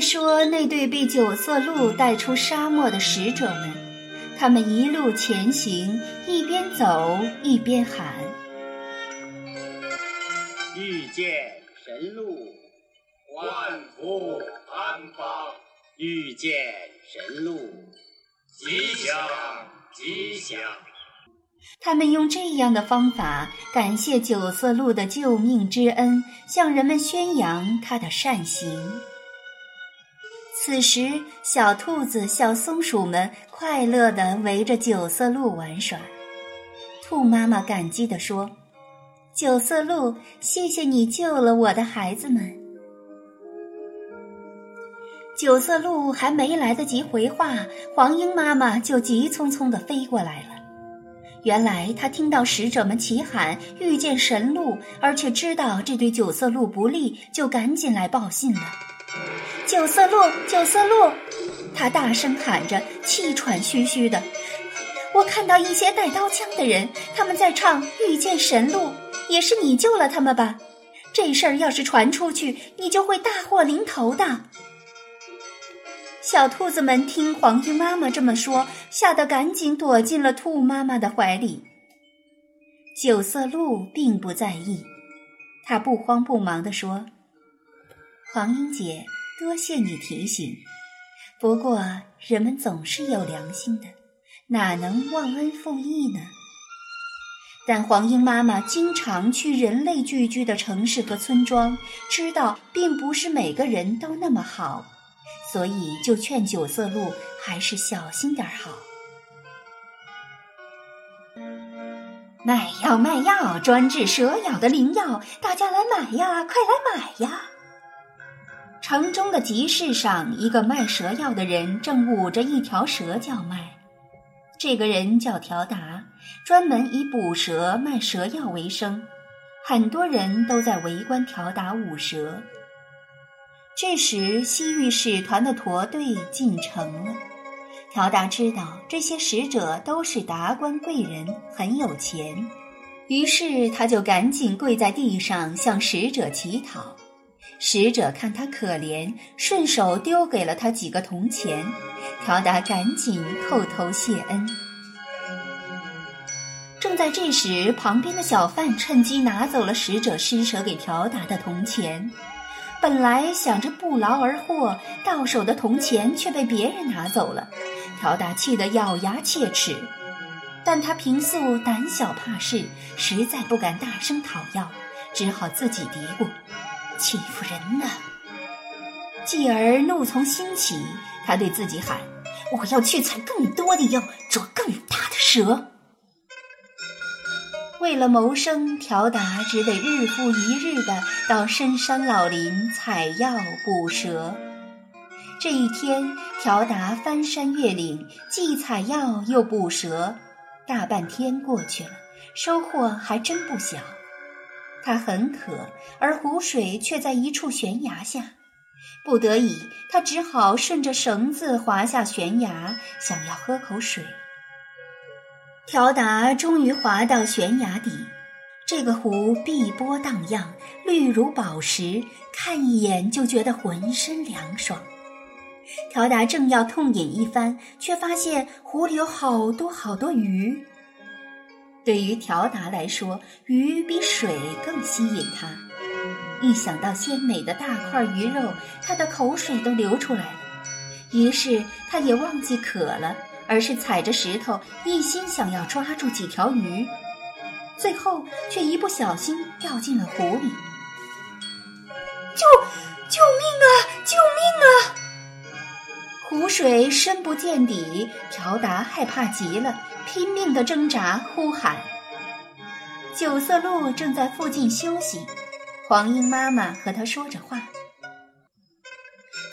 再说那对被九色鹿带出沙漠的使者们，他们一路前行，一边走一边喊：“遇见神鹿，万福安邦；遇见神鹿，吉祥吉祥。”他们用这样的方法感谢九色鹿的救命之恩，向人们宣扬他的善行。此时，小兔子、小松鼠们快乐地围着九色鹿玩耍。兔妈妈感激地说：“九色鹿，谢谢你救了我的孩子们。”九色鹿还没来得及回话，黄莺妈妈就急匆匆地飞过来了。原来，她听到使者们齐喊遇见神鹿，而且知道这对九色鹿不利，就赶紧来报信了。九色鹿，九色鹿，他大声喊着，气喘吁吁的。我看到一些带刀枪的人，他们在唱《遇见神鹿》，也是你救了他们吧？这事儿要是传出去，你就会大祸临头的。小兔子们听黄莺妈妈这么说，吓得赶紧躲进了兔妈妈的怀里。九色鹿并不在意，他不慌不忙地说。黄莺姐，多谢你提醒。不过，人们总是有良心的，哪能忘恩负义呢？但黄莺妈妈经常去人类聚居的城市和村庄，知道并不是每个人都那么好，所以就劝九色鹿还是小心点好。卖药卖药，专治蛇咬的灵药，大家来买呀，快来买呀！城中的集市上，一个卖蛇药的人正捂着一条蛇叫卖。这个人叫条达，专门以捕蛇卖蛇药为生。很多人都在围观条达舞蛇。这时，西域使团的驼队进城了。条达知道这些使者都是达官贵人，很有钱，于是他就赶紧跪在地上向使者乞讨。使者看他可怜，顺手丢给了他几个铜钱。条达赶紧叩头谢恩。正在这时，旁边的小贩趁机拿走了使者施舍给条达的铜钱。本来想着不劳而获，到手的铜钱却被别人拿走了。条达气得咬牙切齿，但他平素胆小怕事，实在不敢大声讨要，只好自己嘀咕。欺负人呢！继而怒从心起，他对自己喊：“我要去采更多的药，捉更大的蛇。”为了谋生，条达只得日复一日的到深山老林采药捕蛇。这一天，条达翻山越岭，既采药又捕蛇，大半天过去了，收获还真不小。他很渴，而湖水却在一处悬崖下。不得已，他只好顺着绳子滑下悬崖，想要喝口水。条达终于滑到悬崖底，这个湖碧波荡漾，绿如宝石，看一眼就觉得浑身凉爽。条达正要痛饮一番，却发现湖里有好多好多鱼。对于条达来说，鱼比水更吸引他。一想到鲜美的大块鱼肉，他的口水都流出来了。于是他也忘记渴了，而是踩着石头，一心想要抓住几条鱼。最后却一不小心掉进了湖里。救！救命啊！救命啊！湖水深不见底，条达害怕极了。拼命的挣扎，呼喊。九色鹿正在附近休息，黄莺妈妈和他说着话。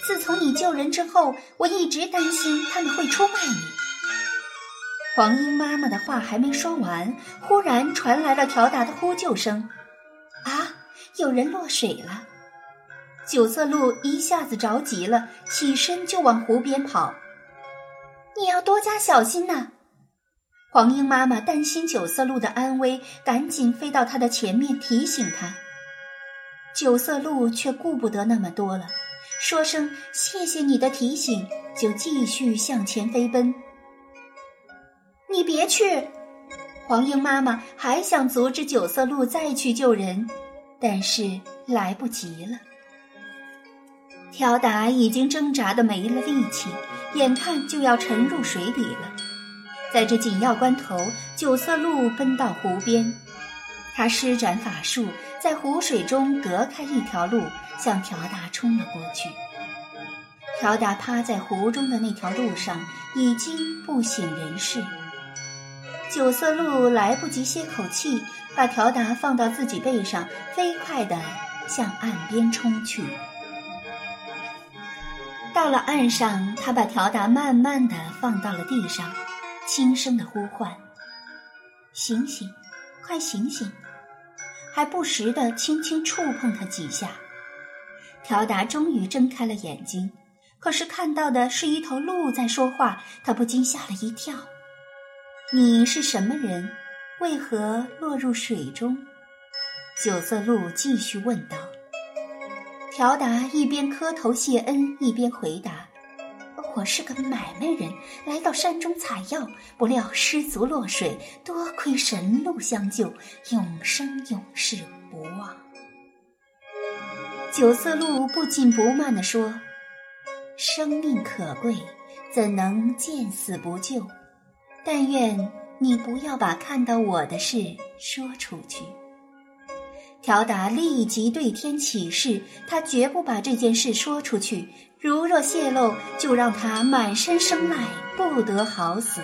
自从你救人之后，我一直担心他们会出卖你。”黄莺妈妈的话还没说完，忽然传来了条达的呼救声：“啊，有人落水了！”九色鹿一下子着急了，起身就往湖边跑。“你要多加小心呐！”黄莺妈妈担心九色鹿的安危，赶紧飞到它的前面提醒它。九色鹿却顾不得那么多了，说声“谢谢你的提醒”，就继续向前飞奔。你别去！黄莺妈妈还想阻止九色鹿再去救人，但是来不及了。条达已经挣扎的没了力气，眼看就要沉入水底了。在这紧要关头，九色鹿奔到湖边，他施展法术，在湖水中隔开一条路，向条达冲了过去。条达趴在湖中的那条路上，已经不省人事。九色鹿来不及歇口气，把条达放到自己背上，飞快地向岸边冲去。到了岸上，他把条达慢慢地放到了地上，轻声地呼唤：“醒醒，快醒醒！”还不时地轻轻触碰他几下。条达终于睁开了眼睛，可是看到的是一头鹿在说话，他不禁吓了一跳。你是什么人？为何落入水中？九色鹿继续问道。条达一边磕头谢恩，一边回答：“我是个买卖人，来到山中采药，不料失足落水，多亏神鹿相救，永生永世不忘。”九色鹿不紧不慢地说：“生命可贵，怎能见死不救？”但愿你不要把看到我的事说出去。条达立即对天起誓，他绝不把这件事说出去。如若泄露，就让他满身生脉，不得好死。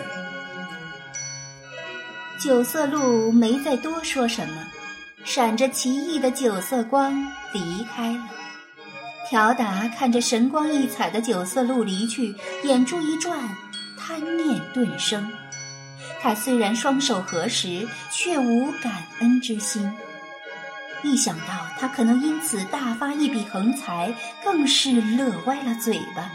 九色鹿没再多说什么，闪着奇异的九色光离开了。条达看着神光异彩的九色鹿离去，眼珠一转，贪念顿生。他虽然双手合十，却无感恩之心。一想到他可能因此大发一笔横财，更是乐歪了嘴巴。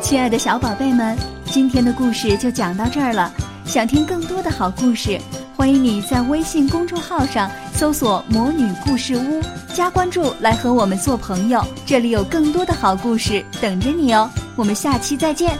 亲爱的小宝贝们，今天的故事就讲到这儿了。想听更多的好故事，欢迎你在微信公众号上搜索“魔女故事屋”。加关注来和我们做朋友，这里有更多的好故事等着你哦！我们下期再见。